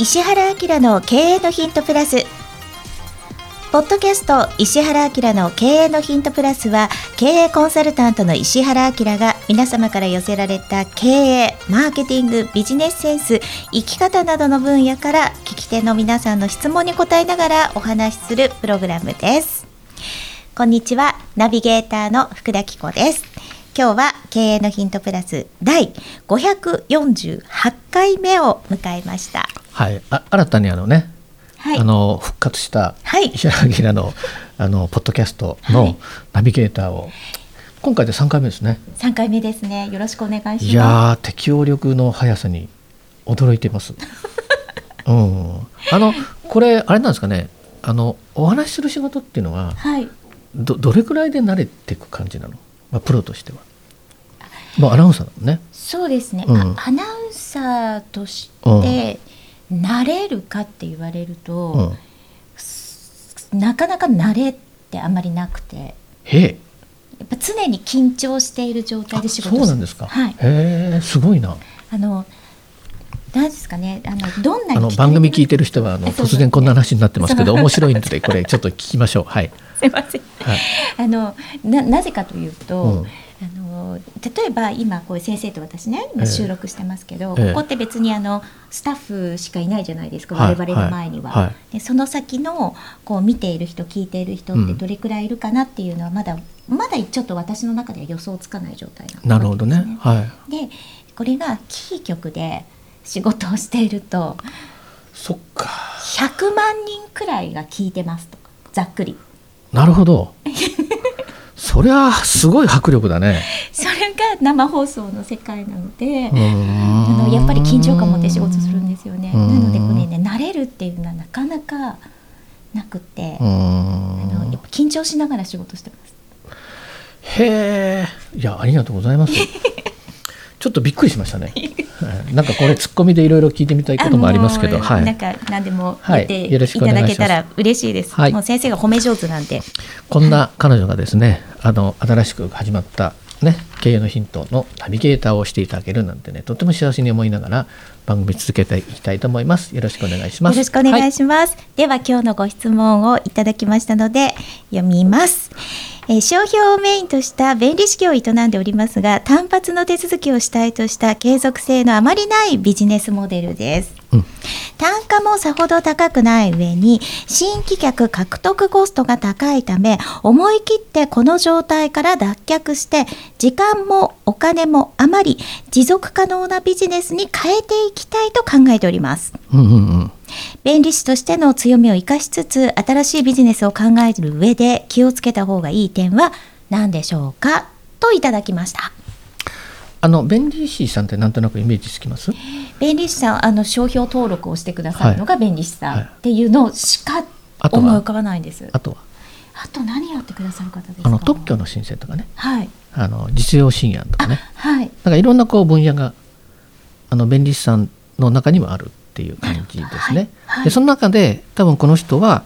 石原明の経営のヒントプラス。ポッドキャスト石原明の経営のヒントプラスは経営コンサルタントの石原明が皆様から寄せられた経営マーケティングビジネスセンス生き方などの分野から聞き手の皆さんの質問に答えながらお話しするプログラムです。こんにちはナビゲーターの福田紀子です。今日は経営のヒントプラス第548回目を迎えましたはい、あ新たにあのね、はいあの復活したはい石原明のあのポッドキャストはのいナビゲーターを、今回で3回目ですね。3回目ですねよろしくお願いしますいやー適応力の速さに驚いています。うん、あのこれあれなんですかね。あのお話しする仕事っていうのははいどどれくらいで慣れていく感じなの？まあプロとしては。もうアナウンサーだもんね。そうですね、うんあアナウンサーとして慣れるかって言われると、うん。なかなか慣れってあんまりなくてへえ。やっぱ常に緊張している状態で仕事そうなんですか。はいへえすごいな。あのなんですかねあのどんなにあの番組聞いててる人はあの突然こんな話になってますけど面白いのでこれちょっと聞きましょう。はい。すいませんはい。あのななぜかというと、うんあの例えば今こう先生と私ねええ収録してますけど、ええここって別にあのスタッフしかいないじゃないですか、はい我々の前には。はいはいでその先のこう見ている人聞いている人ってどれくらいいるかなっていうのはまだ、まだちょっと私の中では予想つかない状態ななるほどね。はい。でこれがキー局で仕事をしているとそっか。100万人くらいが聞いてますとかざっくり。なるほど。そりゃすごい迫力だね。それが生放送の世界なので。あのやっぱり緊張感持って仕事するんですよね。うなんのでこれね慣れるっていうのはなかなかなくて、あんのやっぱ緊張しながら仕事してます。へえ。いやありがとうございます。ちょっとびっくりしましたね。はいなんかこれツッコミでいろいろ聞いてみたいこともありますけど、はい。なんか何でもはい言っていただけたら嬉しいです。はいもう先生が褒め上手なんで。こんな彼女がですね、あの新しく始まったね経営のヒントのナビゲーターをしていただけるなんてね、とても幸せに思いながら番組続けていきたいと思います。よろしくお願いします。よろしくお願はいします。では今日のご質問をいただきましたので読みます。えー商標をメインとした便利事業を営んでおりますが単発の手続きを主体とした継続性のあまりないビジネスモデルです。うん単価もさほど高くない上に新規客獲得コストが高いため思い切ってこの状態から脱却して時間もお金も余り持続可能なビジネスに変えていきたいと考えております。うんうんうん。弁理士としての強みを生かしつつ新しいビジネスを考える上で気をつけた方がいい点は何でしょうか？といただきました。あの弁理士さんってなんとなくイメージつきます？弁理士さんあの商標登録をしてくださるのが弁理士さんはいっていうのしか思い浮かばないんです。ああとは？と何やってくださる方ですか？あの特許の申請とかね、はい。あの実用新案とかあね、はい。なんかいろんなこう分野があの弁理士さんの中にもあるっていう感じですね。はいはいでその中で多分この人は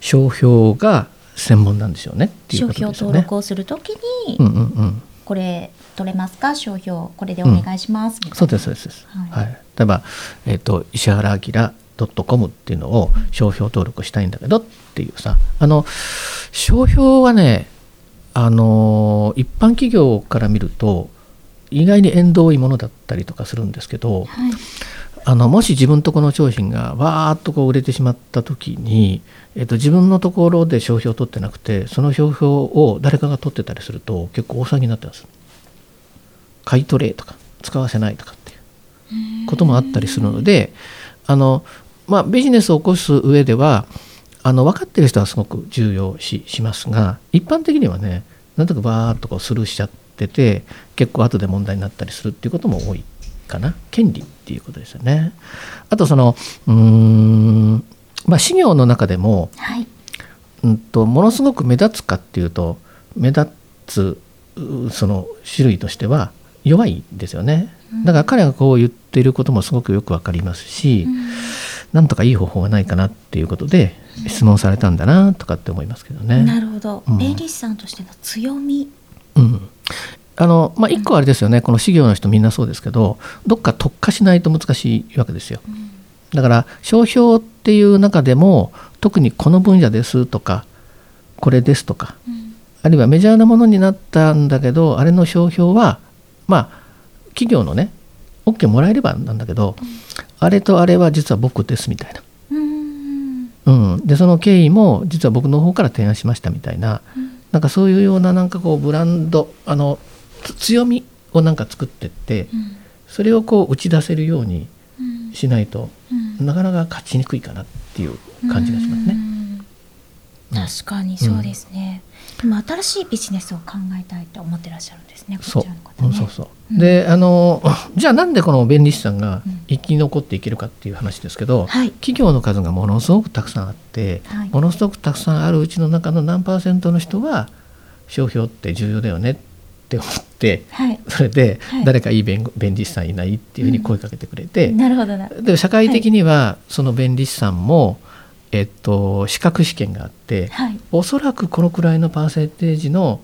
商標が専門なんでしょうねっていう商標ことですよね。登録をするときに、うんうんうん。これ取れますか？商標これでお願いします、うですそうですそうです。はいはい。例えばえっ、と石原明ドットコムっていうのを商標登録したいんだけどっていうさあの商標はねあの一般企業から見ると意外に縁遠いものだったりとかするんですけど、はいあのもし自分とこの商品がわーっとこう売れてしまった時に、えっと、自分のところで商標を取ってなくてその商標を誰かが取ってたりすると結構大騒ぎになってます。買い取れとか使わせないとかっていうこともあったりするのであの、まあ、ビジネスを起こす上ではあの分かってる人はすごく重要視しますが一般的にはねなんとかバーッとこうスルーしちゃってて結構後で問題になったりするっていうことも多い。かな？権利っていうことですよね。あとそのうーんまあ、事業の中でも、はい。うん、とものすごく目立つかっていうと目立つうその種類としては弱いですよね。だから彼がこう言っていることもすごくよくわかりますし、なんとかいい方法がないかなっていうことで質問されたんだなとかって思いますけどね。なるほど、うん。さんとしての強み。うんあのまあ、一個はあれですよね、この事業の人みんなそうですけどどっか特化しないと難しいわけですよ。だから商標っていう中でも特にこの分野ですとかこれですとかうん。あるいはメジャーなものになったんだけどあれの商標はまあ企業のね OK もらえればなんだけど、あれとあれは実は僕ですみたいな、うん。うん、でその経緯も実は僕の方から提案しましたみたいな。なんかそういうようななんかこうブランドあのつ強みをなんか作ってってうん。それをこう打ち出せるようにうん。しないとうん。なかなか勝ちにくいかなっていう感じがしますね。うん。確かにそうですね、でも新しいビジネスを考えたいと思ってらっしゃるんですねこそう。ちらの方ね。うんそうそう。うん。であのじゃあなんでこの弁理士さんがうん。生き残っていけるかっていう話ですけど、はい。企業の数がものすごくたくさんあって、はい。ものすごくたくさんあるうちの中の何パーセントの人は商標って重要だよねって思ってはい。それではい。誰かいい弁護弁理士さんいないっていうふうに声かけてくれて、なるほどな。で社会的にはその弁理士さんも、えっと、資格試験があって、はい。おそらくこのくらいのパーセンテージの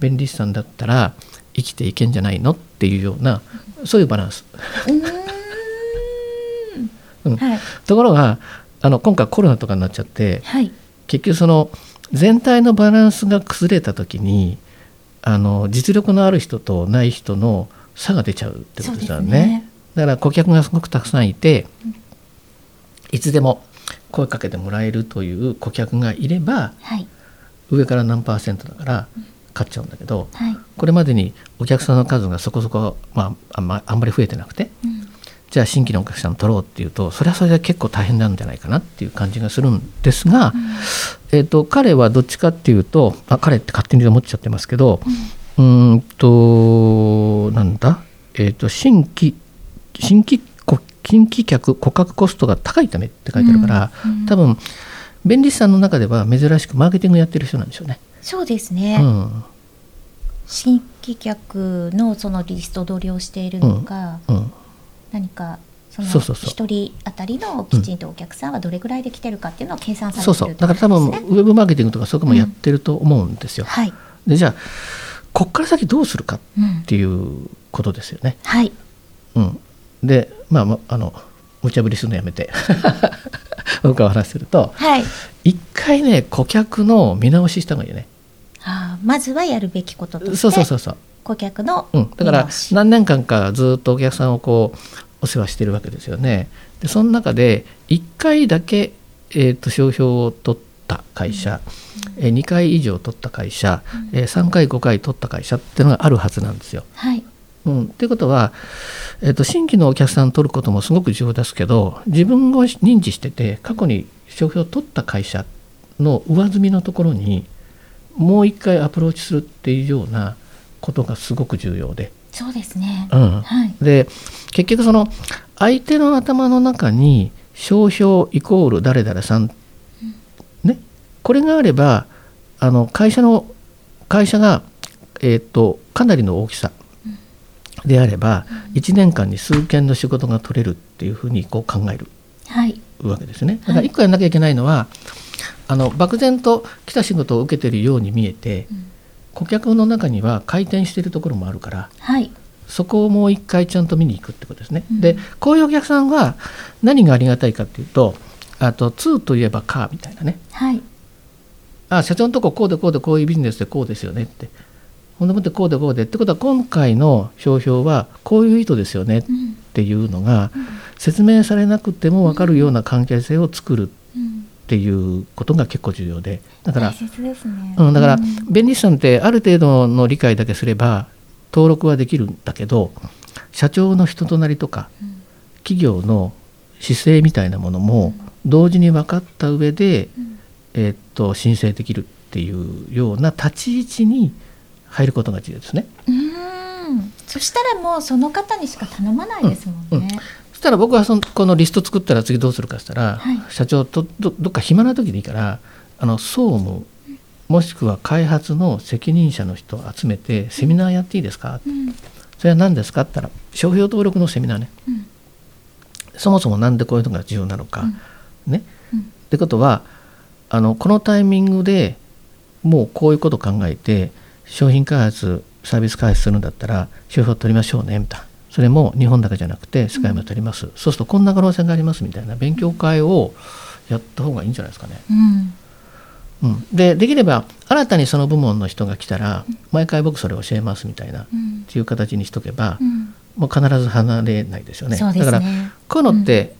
弁理士さんだったら生きていけんじゃないのっていうようなそういうバランス。うん。ん。はい。ところがあの今回コロナとかになっちゃってはい。結局その全体のバランスが崩れた時にあの実力のある人とない人の差が出ちゃうってことですよね。ね。だから顧客がすごくたくさんいてうん。いつでも声かけてもらえるという顧客がいればはい。上から何パーセントだから買っちゃうんだけどはい。これまでにお客さんの数がそこそこ、まあ、あんまあんまり増えてなくてうんじゃあ新規のお客さん取ろうっていうとそれはそれで結構大変なんじゃないかなっていう感じがするんですが、えー、と彼はどっちかっていうとあ彼って勝手に思っちゃってますけどうーんとなんだ、えー、と新規新規こ新規客顧客コストが高いためって書いてあるから、うんうん多分弁理士さんの中では珍しくマーケティングやってる人なんでしょうね。そうですね、うん。新規客のそのリスト取りをしているのか、うん何かそのそうそうそう。一人当たりのきちんとお客さんはどれぐらいで来てるかっていうのを計算されてそるうそう。だから多分ウェブマーケティングとかそういうのもやってると思うんですよ。はい、でじゃあこっから先どうするかっうんていうことですよね。はい。うん、でまあまあの無茶ぶりするのやめて。僕はお話しするとはい。一回ね顧客の見直しした方がいいよね。あーまずはやるべきこととして。そうそうそうそう。顧客のうん、だから何年間かずっとお客さんをこうお世話してるわけですよね。でその中で1回だけ、えー、と商標を取った会社、えー2回以上取った会社、えー3回5回取った会社っていうのがあるはずなんですよ。はい。うん、っていうことは、えー、と新規のお客さんを取ることもすごく重要ですけど自分が認知してて過去に商標を取った会社の上積みのところにもう一回アプローチするっていうようなことがすごく重要で。そうですね、うん、はい。で結局その相手の頭の中に商標イコール誰々さん、ね、これがあればあの会社の会社が、えー、とかなりの大きさであれば、1年間に数件の仕事が取れるっていうふうにこう考えるはい。わけですね。だから1個やんなきゃいけないのは、あの漠然と来た仕事を受けてるように見えて、うん顧客の中には回転してるところもあるからはい。そこをもう一回ちゃんと見に行くってことですね。うん。でこういうお客さんは何がありがたいかっていうとあと2といえばカーみたいなね。はい。あ社長のとここうでこうでこういうビジネスでこうですよねって。ほんでもってこうでこうでってことは今回の商標はこういう意図ですよねっうんていうのが説明されなくても分かるような関係性を作るっうんていうことが結構重要でだから大切ですね。うん、だからうん。弁理士さんってある程度の理解だけすれば登録はできるんだけど社長の人となりとかうん。企業の姿勢みたいなものも同時に分かった上で、うん。えーっと申請できるっていうような立ち位置に入ることが重要ですね。うーん。そしたらもうその方にしか頼まないですもんね、そしたら僕はそのこのリスト作ったら次どうするかって言ったら、はい。社長とどどっか暇な時でいいからあの総務もしくは開発の責任者の人を集めてセミナーやっていいですか、うん。それは何ですか？って言ったら商標登録のセミナーね。うん。そもそも何でこういうのが重要なのか、ね、うん。ってことはあのこのタイミングでもうこういうことを考えて商品開発サービス開発するんだったら商標取りましょうねみたいなそれも日本だけじゃなくて世界もやっております、そうするとこんな可能性がありますみたいな勉強会をやった方がいいんじゃないですかね。うん。うん、でできれば新たにその部門の人が来たら毎回僕それ教えますみたいな、っうん。ていう形にしとけば、うん。もう必ず離れないですよね。そうですだからねこういうのって、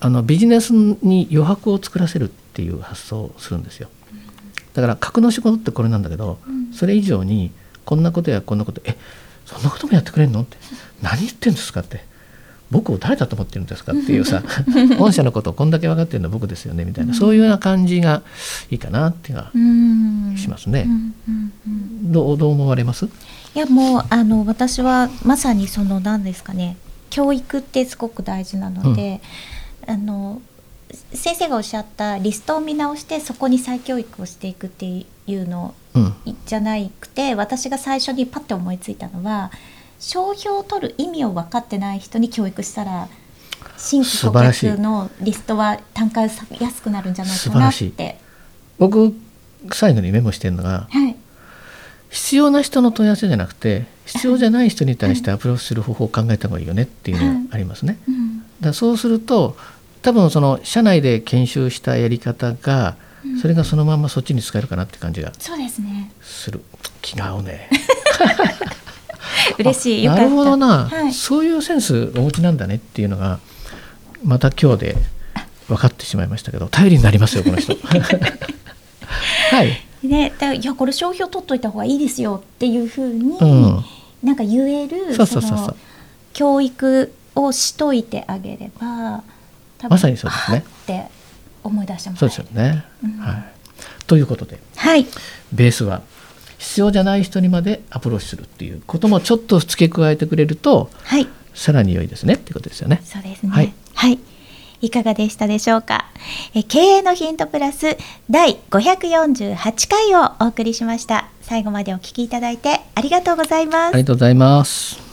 あのビジネスに余白を作らせるっていう発想をするんですよ。だから格の仕事ってこれなんだけど、うん。それ以上にこんなことやこんなことえそんなこともやってくれるの？って何言ってんですか？って僕を誰だと思ってるんですか？っていうさ 御社のことをこんだけ分かってるのは僕ですよね。みたいな、そういうような感じがいいかなっていうのしますね。うんうんうん。どうどう思われます？いやもうあの私はまさにその何ですかね。教育ってすごく大事なので、あの先生がおっしゃったリストを見直してそこに再教育をしていくっていうのうんじゃなくて私が最初にパッて思いついたのは商標を取る意味を分かってない人に教育したら新規顧客のリストは単価安くなるんじゃないか素晴らしい。なって。僕最後にメモしてるのがはい。必要な人の問い合わせじゃなくて必要じゃない人に対してアプローチする方法を考えた方がいいよねっていうのがありますね。うん。だそうすると多分その社内で研修したやり方がそれがそのままそっちに使えるかなって感じが。そうですね。する。気が合うね。嬉しい。よかった。なるほどな、はい。そういうセンスお持ちなんだねっていうのがまた今日で分かってしまいましたけど頼りになりますよこの人。はい、ね、でいやこれ商標取っといた方がいいですよっていうふうに、うん。なんか言えるそうそうそうそう。の教育をしといてあげればまさにそうですね。って思い出してもらそうですよね。うんはい、ということで。はい。ベースは必要じゃない人にまでアプローチするっていうこともちょっと付け加えてくれるとはい。さらに良いですね。っていうことですよね。そうですね。はい。はい。いかがでしたでしょうか？え経営のヒントプラス第548回をお送りしました。最後までお聞きいただいてありがとうございます。ありがとうございます。